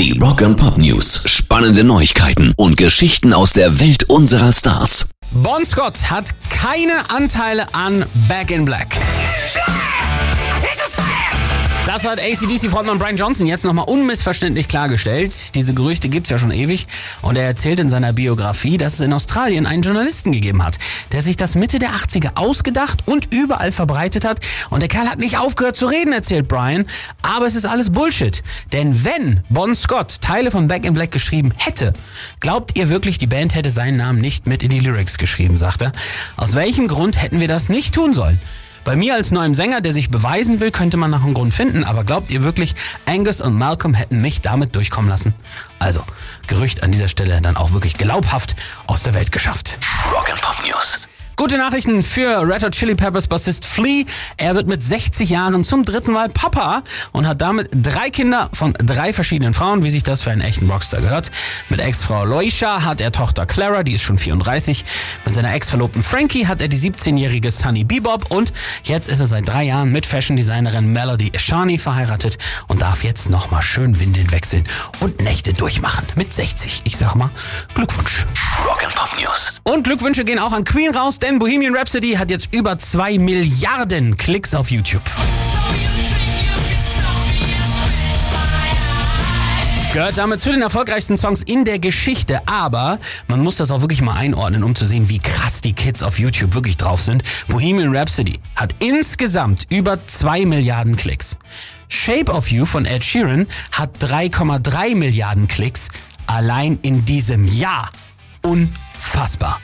Die Rock and Pop News. Spannende Neuigkeiten und Geschichten aus der Welt unserer Stars. Bon Scott hat keine Anteile an Back in Black. Das hat ACDC-Frontmann Brian Johnson jetzt nochmal unmissverständlich klargestellt. Diese Gerüchte gibt's ja schon ewig und er erzählt in seiner Biografie, dass es in Australien einen Journalisten gegeben hat, der sich das Mitte der 80er ausgedacht und überall verbreitet hat und der Kerl hat nicht aufgehört zu reden, erzählt Brian, aber es ist alles Bullshit. Denn wenn Bon Scott Teile von Back in Black geschrieben hätte, glaubt ihr wirklich, die Band hätte seinen Namen nicht mit in die Lyrics geschrieben, sagt er. Aus welchem Grund hätten wir das nicht tun sollen? Bei mir als neuem Sänger, der sich beweisen will, könnte man nach einem Grund finden, aber glaubt ihr wirklich, Angus und Malcolm hätten mich damit durchkommen lassen? Also, Gerücht an dieser Stelle dann auch wirklich glaubhaft aus der Welt geschafft. Rock and Pop News. Gute Nachrichten für Red Hot Chili Peppers Bassist Flea. Er wird mit 60 Jahren zum dritten Mal Papa und hat damit drei Kinder von drei verschiedenen Frauen, wie sich das für einen echten Rockstar gehört. Mit Ex-Frau Loisha hat er Tochter Clara, die ist schon 34. Mit seiner Ex-Verlobten Frankie hat er die 17-jährige Sunny Bebop und jetzt ist er seit drei Jahren mit Fashion-Designerin Melody Shani verheiratet und darf jetzt nochmal schön Windeln wechseln und Nächte durchmachen. Mit 60. Ich sag mal, Glückwunsch. Rock and Pop News. Und Glückwünsche gehen auch an Queen raus, denn Bohemian Rhapsody hat jetzt über zwei Milliarden Klicks auf YouTube. Gehört damit zu den erfolgreichsten Songs in der Geschichte, aber man muss das auch wirklich mal einordnen, um zu sehen, wie krass die Kids auf YouTube wirklich drauf sind. Bohemian Rhapsody hat insgesamt über zwei Milliarden Klicks. Shape of You von Ed Sheeran hat 3,3 Milliarden Klicks allein in diesem Jahr. Unfassbar.